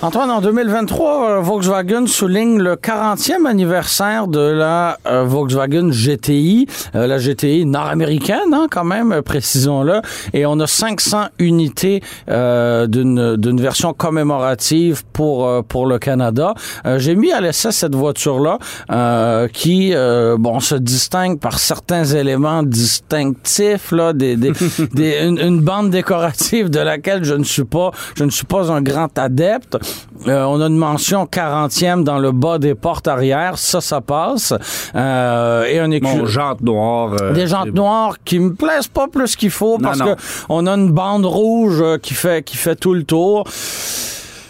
Antoine, en 2023, euh, Volkswagen souligne le 40e anniversaire de la euh, Volkswagen GTI, euh, la GTI nord-américaine, hein, quand même, précisons-le. Et on a 500 unités d'une d'une version commémorative pour pour le Canada. J'ai mis à l'essai cette voiture-là, qui bon se distingue par certains éléments distinctifs, là, des, des, des une, une bande décorative de laquelle je ne suis pas je ne suis pas un grand adepte. Euh, on a une mention 40e dans le bas des portes arrière, ça, ça passe. Euh, et un. Bon, jantes noires. Euh, des jantes noires qui me plaisent pas plus qu'il faut parce que on a une bande rouge qui fait qui fait tout le tour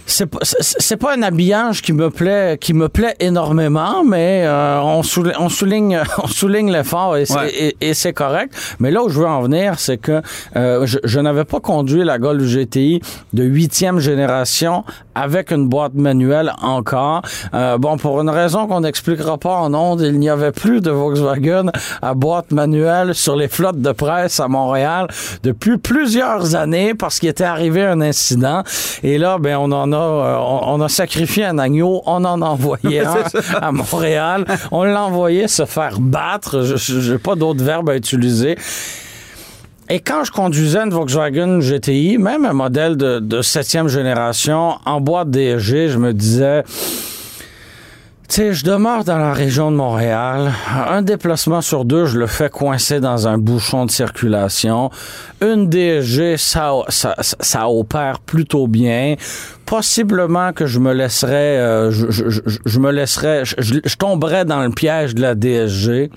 c'est pas c'est pas un habillage qui me plaît qui me plaît énormément mais euh, on, souligne, on souligne on souligne l'effort et c'est et, correct. Mais là où je veux en venir c'est que euh, je, je n'avais pas conduit la Golf GTI de huitième génération avec une boîte manuelle encore. Euh, bon pour une raison qu'on n'expliquera pas en ondes il n'y avait plus de Volkswagen à boîte manuelle sur les flottes de presse à Montréal depuis plusieurs années parce qu'il était arrivé un incident. Et là ben on en a euh, on, a sacrifié un agneau, on en a envoyé un à Montréal, on l'a envoyé se faire battre, je n'ai pas d'autre verbe à utiliser. Et quand je conduisais une Volkswagen GTI, même un modèle de, septième génération, en boîte DSG, je me disais, sais, je demeure dans la région de Montréal. Un déplacement sur deux, je le fais coincer dans un bouchon de circulation. Une DSG, ça, ça, ça opère plutôt bien possiblement que je me laisserais, euh, je, je, je, me laisserais, je, tomberais dans le piège de la DSG.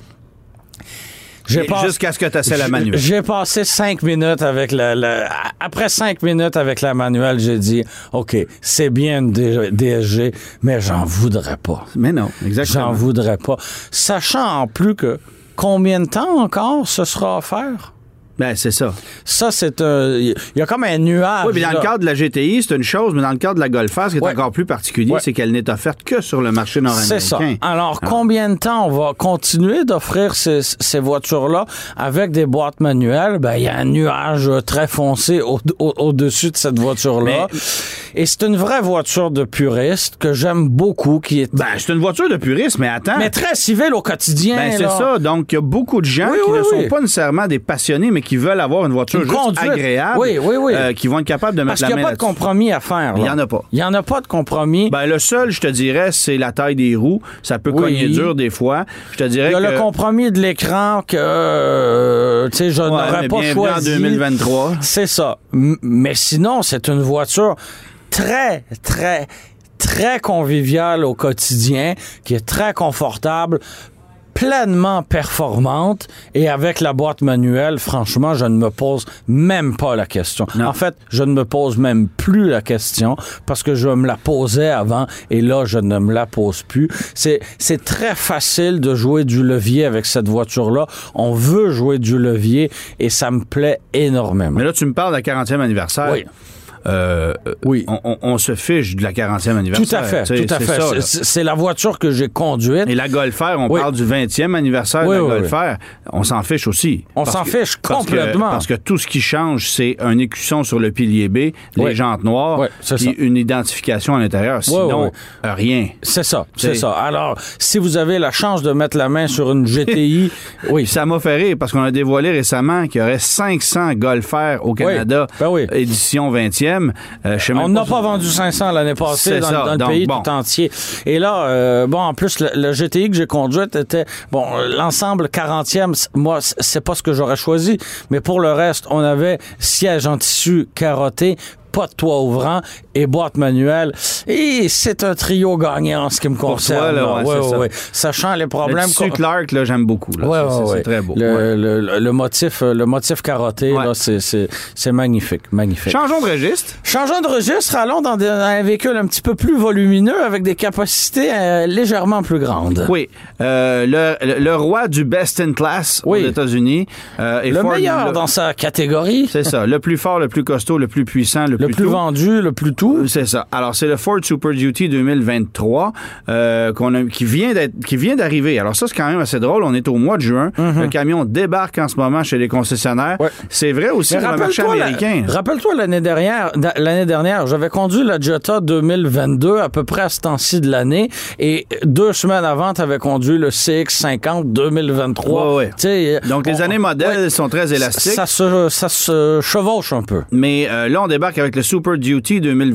Jusqu'à ce que tu essaies la manuelle. J'ai passé cinq minutes avec la, Après cinq minutes avec la manuelle, j'ai dit OK, c'est bien une DSG, mais j'en voudrais pas. Mais non, exactement. J'en voudrais pas. Sachant en plus que combien de temps encore ce sera offert? Ben, c'est ça. Ça, c'est un. Il y a comme un nuage. Oui, mais dans le cadre de la GTI, c'est une chose, mais dans le cadre de la Golf ce qui est encore plus particulier, c'est qu'elle n'est offerte que sur le marché nord-américain. C'est ça. Alors, combien de temps on va continuer d'offrir ces, ces voitures-là avec des boîtes manuelles? Ben, il y a un nuage très foncé au-dessus de cette voiture-là. Et c'est une vraie voiture de puriste que j'aime beaucoup, qui est. Ben, c'est une voiture de puriste, mais attends. Mais très civile au quotidien. Ben, c'est ça. Donc, il y a beaucoup de gens qui ne sont pas nécessairement des passionnés, mais qui qui veulent avoir une voiture juste agréable, oui, oui, oui. Euh, qui vont être capables de mettre la main Parce qu'il n'y a pas de compromis à faire. Il n'y en a pas. Il n'y en a pas de compromis. Ben, le seul, je te dirais, c'est la taille des roues. Ça peut cogner dur des fois. Je te dirais Il y a le compromis de l'écran que euh, sais, je n'aurais pas choisi. en 2023. C'est ça. mais sinon, c'est une voiture très, très très conviviale au quotidien, qui est très confortable, pleinement performante et avec la boîte manuelle, franchement, je ne me pose même pas la question. En fait, je ne me pose même plus la question parce que je me la posais avant et là, je ne me la pose plus. C'est, c'est très facile de jouer du levier avec cette voiture-là. On veut jouer du levier et ça me plaît énormément. Mais là, tu me parles de 40e anniversaire. Oui. Euh, oui. On, se fiche de la 40e anniversaire. Tout à fait, tout à fait. C'est la voiture que j'ai conduite. Et la Golfer, on parle du 20e anniversaire de la Golfer. On s'en fiche aussi. On s'en fiche complètement. Parce que, tout ce qui change, c'est un écusson sur le pilier B, les jantes noires, puis une identification à l'intérieur. Sinon, rien. C'est ça, c'est ça. Alors, si vous avez la chance de mettre la main sur une GTI, oui. Ça m'a fait rire parce qu'on a dévoilé récemment qu'il y aurait 500 Golfer au Canada, ben édition 20e. Euh, on n'a pas vendu 500 l'année passée dans, le pays tout entier. Et là, euh, bon, en plus, le, GTI que j'ai conduite était, bon, l'ensemble 40e, moi, c'est pas ce que j'aurais choisi, mais pour le reste, on avait siège en tissu carotté, pas de toit ouvrant et boîte manuelle. Et c'est un trio gagnant en ce qui me concerne. Sachant les problèmes. Le Clark, là, j'aime beaucoup. c'est très beau. Le, motif, le motif carotté, c'est magnifique, magnifique. Changeons de registre. Changeons de registre. Allons dans, un véhicule un petit peu plus volumineux avec des capacités euh, légèrement plus grandes. Oui. Euh, le, roi du best in class aux États-Unis. Euh, le meilleur dans sa catégorie. C'est ça. Le plus fort, le plus costaud, le plus puissant, le, le plus, vendu, le plus tout. C'est ça. Alors, c'est le Ford Super Duty 2023 qu'on qui vient d'être, qui vient d'arriver. Alors, ça, c'est quand même assez drôle. On est au mois de juin. Mm-hmm. Le camion débarque en ce moment chez les concessionnaires. C'est vrai aussi pour le marché américain. Rappelle-toi l'année dernière, l'année dernière, j'avais conduit la Jetta 2022 à peu près à ce temps-ci de l'année et deux semaines avant, tu avais conduit le CX50 2023. Donc, les années modèles sont très élastiques. Ça, se, ça se chevauche un peu. Mais euh, là, on débarque avec le Super Duty 2023,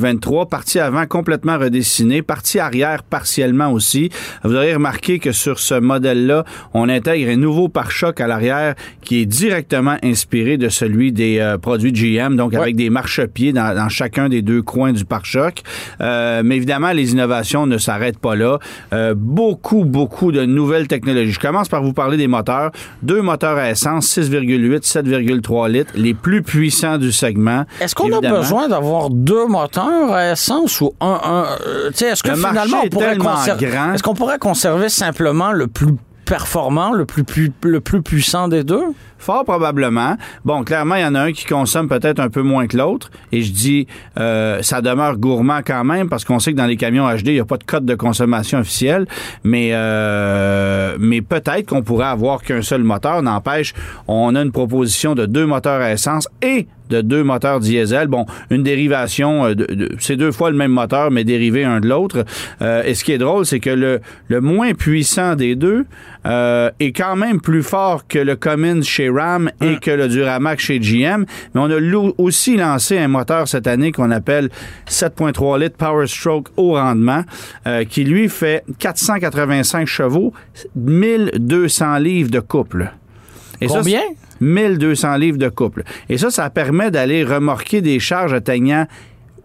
partie avant complètement redessinée, partie arrière partiellement aussi. Vous aurez remarqué que sur ce modèle-là, on intègre un nouveau pare-choc à l'arrière qui est directement inspiré de celui des euh, produits GM, donc avec des marchepieds dans, dans, chacun des deux coins du pare-choc. Euh, mais évidemment, les innovations ne s'arrêtent pas là. Euh, beaucoup, beaucoup de nouvelles technologies. Je commence par vous parler des moteurs. Deux moteurs à essence, 6,8, 7,3 litres, les plus puissants du segment. Est-ce qu'on a besoin d'avoir deux moteurs? À essence ou un... un est-ce que finalement, on pourrait, conserver, est-ce qu'on pourrait conserver simplement le plus performant, le plus, le plus puissant des deux? Fort probablement. Bon, clairement, il y en a un qui consomme peut-être un peu moins que l'autre. Et je dis, euh, ça demeure gourmand quand même parce qu'on sait que dans les camions HD, il n'y a pas de code de consommation officiel. Mais, euh, mais peut-être qu'on pourrait avoir qu'un seul moteur. N'empêche, on a une proposition de deux moteurs à essence et de deux moteurs diesel. Bon, une dérivation, euh, de, c'est deux fois le même moteur, mais dérivé un de l'autre. Euh, et ce qui est drôle, c'est que le, le moins puissant des deux euh, est quand même plus fort que le Cummins chez Ram et hum. que le Duramax chez GM. Mais on a aussi lancé un moteur cette année qu'on appelle 7.3 litres Power Stroke haut rendement, qui lui fait 485 chevaux, 1200 livres de couple. Et Combien? 1200 livres de couple. Et ça, ça permet d'aller remorquer des charges atteignant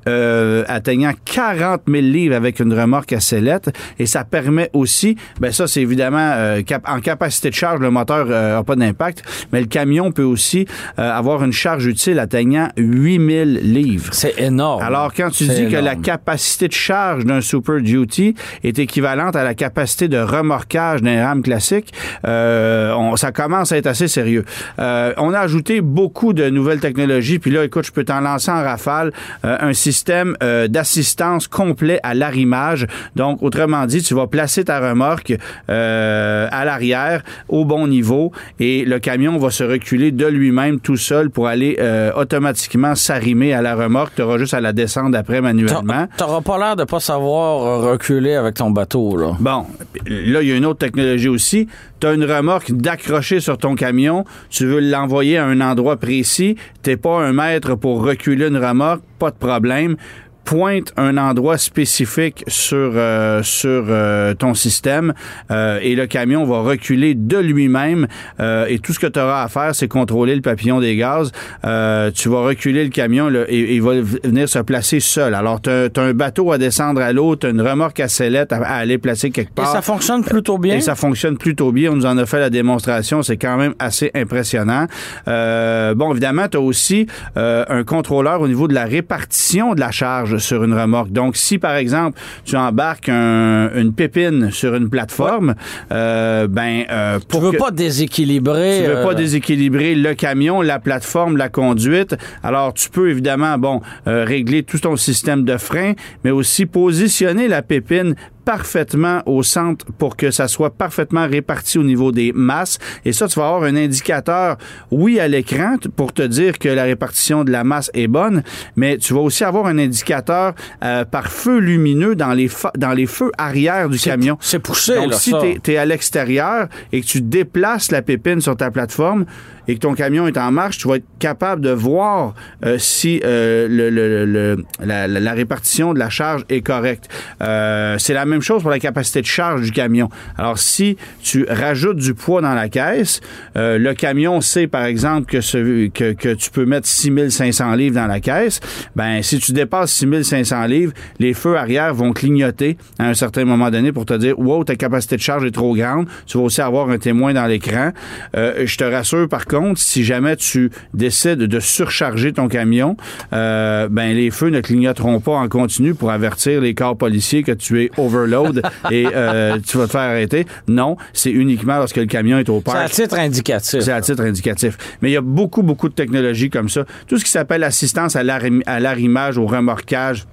euh, atteignant 40 000 livres avec une remorque à sellette. Et ça permet aussi, ben ça c'est évidemment euh, en capacité de charge, le moteur n'a euh, pas d'impact, mais le camion peut aussi avoir une charge utile atteignant 8 000 livres. C'est énorme. Alors quand tu dis que la capacité de charge d'un Super Duty est équivalente à la capacité de remorquage d'un RAM classique, on, ça commence à être assez sérieux. on a ajouté beaucoup de nouvelles technologies, puis là, écoute, je peux t'en lancer en rafale un système système euh, d'assistance complet à l'arrimage. Donc, autrement dit, tu vas placer ta remorque euh, à l'arrière au bon niveau et le camion va se reculer de lui-même tout seul pour aller euh, automatiquement s'arrimer à la remorque. Tu auras juste à la descendre après manuellement. Tu n'auras pas l'air de pas savoir reculer avec ton bateau. Là. Bon, là, il y a une autre technologie aussi tu as une remorque d'accrocher sur ton camion, tu veux l'envoyer à un endroit précis, t'es pas un maître pour reculer une remorque, pas de problème pointe un endroit spécifique sur euh, sur euh, ton système euh, et le camion va reculer de lui-même. Et tout ce que tu auras à faire c'est contrôler le papillon des gaz. Tu vas reculer le camion et, il va venir se placer seul. Alors tu as, un bateau à descendre à l'eau tu as une remorque à sellette à, aller placer quelque part et ça fonctionne plutôt bien? Et ça fonctionne plutôt bien. On nous en a fait la démonstration. C'est quand même assez impressionnant. Bon évidemment tu as aussi un contrôleur au niveau de la répartition de la charge sur une remorque. Donc, si par exemple tu embarques une pépine sur une plateforme, euh, ben euh, pour tu veux pas déséquilibrer, tu veux pas euh, déséquilibrer le camion, la plateforme, la conduite. Alors, tu peux évidemment bon régler tout ton système de frein, mais aussi positionner la pépine parfaitement au centre pour que ça soit parfaitement réparti au niveau des masses. Et ça, tu vas avoir un indicateur, oui, à l'écran pour te dire que la répartition de la masse est bonne, mais tu vas aussi avoir un indicateur euh, par feu lumineux dans les, dans les feux arrière du camion. C'est poussé, Donc, si tu es, à l'extérieur et que tu déplaces la pépine sur ta plateforme, et que ton camion est en marche, tu vas être capable de voir euh, si euh, la, répartition de la charge est correcte. c'est la même chose pour la capacité de charge du camion. Alors, si tu rajoutes du poids dans la caisse, euh, le camion sait, par exemple, que, tu peux mettre 6500 livres dans la caisse. Ben, si tu dépasses 6500 livres, les feux arrière vont clignoter à un certain moment donné pour te dire, wow, ta capacité de charge est trop grande. Tu vas aussi avoir un témoin dans l'écran. Euh, je te rassure, par contre, si jamais tu décides de surcharger ton camion, euh, ben, les feux ne clignoteront pas en continu pour avertir les corps policiers que tu es overload et euh, tu vas te faire arrêter. Non, c'est uniquement lorsque le camion est au parc. C'est à titre indicatif. C'est à titre indicatif. Mais il y a beaucoup, beaucoup de technologies comme ça. Tout ce qui s'appelle assistance à l'arrimage, au remorquage,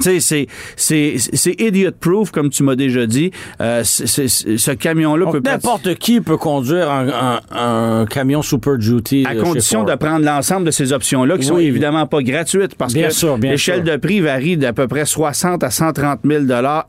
tu sais, c'est idiot-proof, comme tu m'as déjà dit. Euh, ce camion-là peut N'importe qui peut conduire un, un, camion Super Duty. À condition de prendre l'ensemble de ces options-là, qui sont évidemment pas gratuites, parce que l'échelle de prix varie d'à peu près 60 à 130 000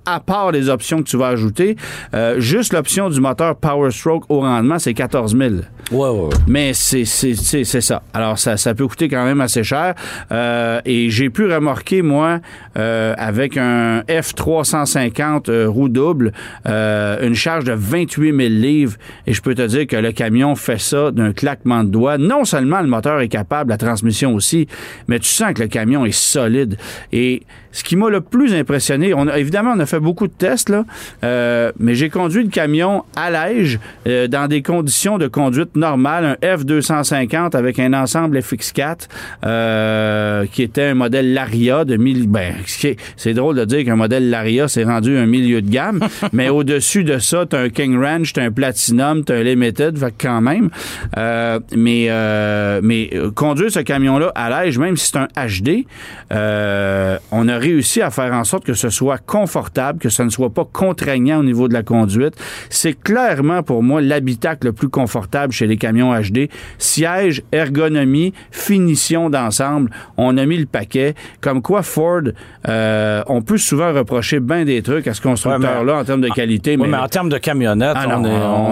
à part les options que tu vas ajouter. Euh, juste l'option du moteur Power Stroke au rendement, c'est 14 000 Ouais, ouais, Mais c'est ça. Alors, ça, ça peut coûter quand même assez cher. Euh, et j'ai pu remarquer, moi, euh, avec un F350 euh, roue double, euh, une charge de 28 000 livres. Et je peux te dire que le camion fait ça d'un claquement de doigts. Non seulement le moteur est capable, la transmission aussi, mais tu sens que le camion est solide. Et ce qui m'a le plus impressionné, on a, évidemment, on a fait beaucoup de tests, là, mais j'ai conduit le camion à l'âge dans des conditions de conduite normales, un F250 avec un ensemble FX4 qui était un modèle Laria de 1000, ben, c'est drôle de dire qu'un modèle Laria s'est rendu un milieu de gamme, mais au-dessus de ça, t'as un King Ranch, t'as un Platinum, t'as un Limited, fait quand même. Euh, mais euh, mais euh, conduire ce camion-là à l'âge, même si c'est un HD, on a réussi à faire en sorte que ce soit confortable, que ce ne soit pas contraignant au niveau de la conduite. C'est clairement pour moi l'habitacle le plus confortable chez les camions HD. Siège, ergonomie, finition d'ensemble, on a mis le paquet. Comme quoi Ford euh, on peut souvent reprocher bien des trucs à ce constructeur-là en termes de qualité. mais, en termes de camionnettes, ah on,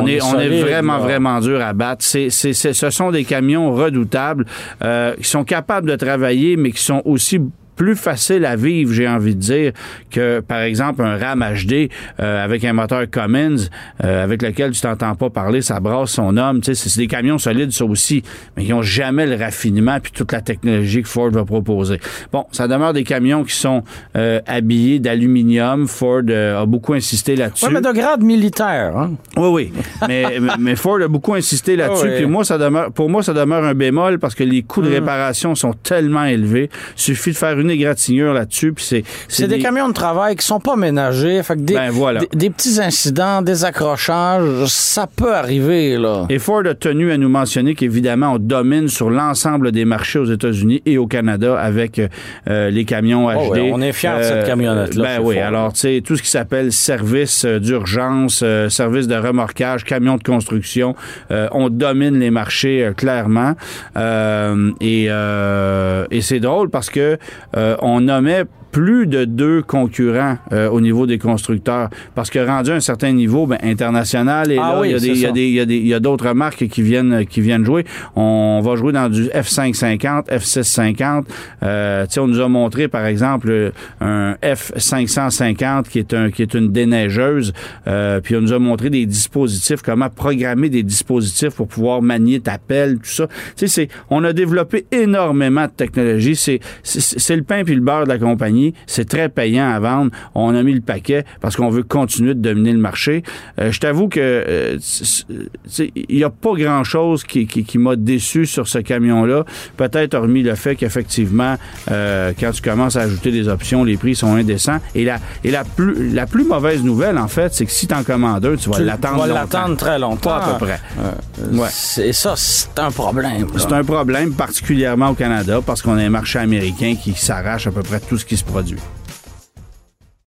est, on, est, vraiment, vraiment dur à battre. C'est, ce sont des camions redoutables euh, qui sont capables de travailler, mais qui sont aussi plus facile à vivre, j'ai envie de dire, que par exemple un Ram HD euh, avec un moteur Cummins euh, avec lequel tu t'entends pas parler, ça brasse son homme. Tu sais, c'est des camions solides, ça aussi, mais qui ont jamais le raffinement puis toute la technologie que Ford va proposer. Bon, ça demeure des camions qui sont euh, habillés d'aluminium. Ford a beaucoup insisté là-dessus. Oui, mais de grade militaire. Hein? Oui, oui. mais, mais Ford a beaucoup insisté là-dessus. Puis moi, ça demeure, pour moi, ça demeure un bémol parce que les coûts de mm. réparation sont tellement élevés. Suffit de faire une égratignure là-dessus. Puis c'est, des... camions de travail qui sont pas ménagés. Fait que des, ben, des, petits incidents, des accrochages, ça peut arriver. Là. Et Ford a tenu à nous mentionner qu'évidemment, on domine sur l'ensemble des marchés aux États-Unis et au Canada avec euh, les camions HD. Oh on est fiers de cette euh, camionnette-là. Ben oui, alors tu sais, tout ce qui s'appelle service euh, d'urgence, service de remorquage, camions de construction, on domine les marchés clairement. et, et c'est drôle parce que euh, on nommait plus de deux concurrents euh, au niveau des constructeurs. Parce que rendu à un certain niveau ben, international, et ah là, il y a d'autres marques qui viennent, qui viennent jouer. On va jouer dans du F550, F650. Euh, on nous a montré, par exemple, un F550 qui est, un, qui est une déneigeuse. Euh, puis on nous a montré des dispositifs, comment programmer des dispositifs pour pouvoir manier ta pelle, tout ça. C'est, on a développé énormément de technologie. C'est, c'est le pain puis le beurre de la compagnie. C'est très payant à vendre. On a mis le paquet parce qu'on veut continuer de dominer le marché. Euh, je t'avoue que euh, il n'y a pas grand-chose qui, m'a déçu sur ce camion-là. Peut-être hormis le fait qu'effectivement, euh, quand tu commences à ajouter des options, les prix sont indécents. Et la, et la, plus, la plus mauvaise nouvelle, en fait, c'est que si tu en commandes un, tu vas l'attendre longtemps. l'attendre très longtemps. Pas à peu près. ouais. C'est ça, c'est un problème. C'est un problème, particulièrement au Canada, parce qu'on a un marché américain qui s'arrache à peu près tout ce qui se produit.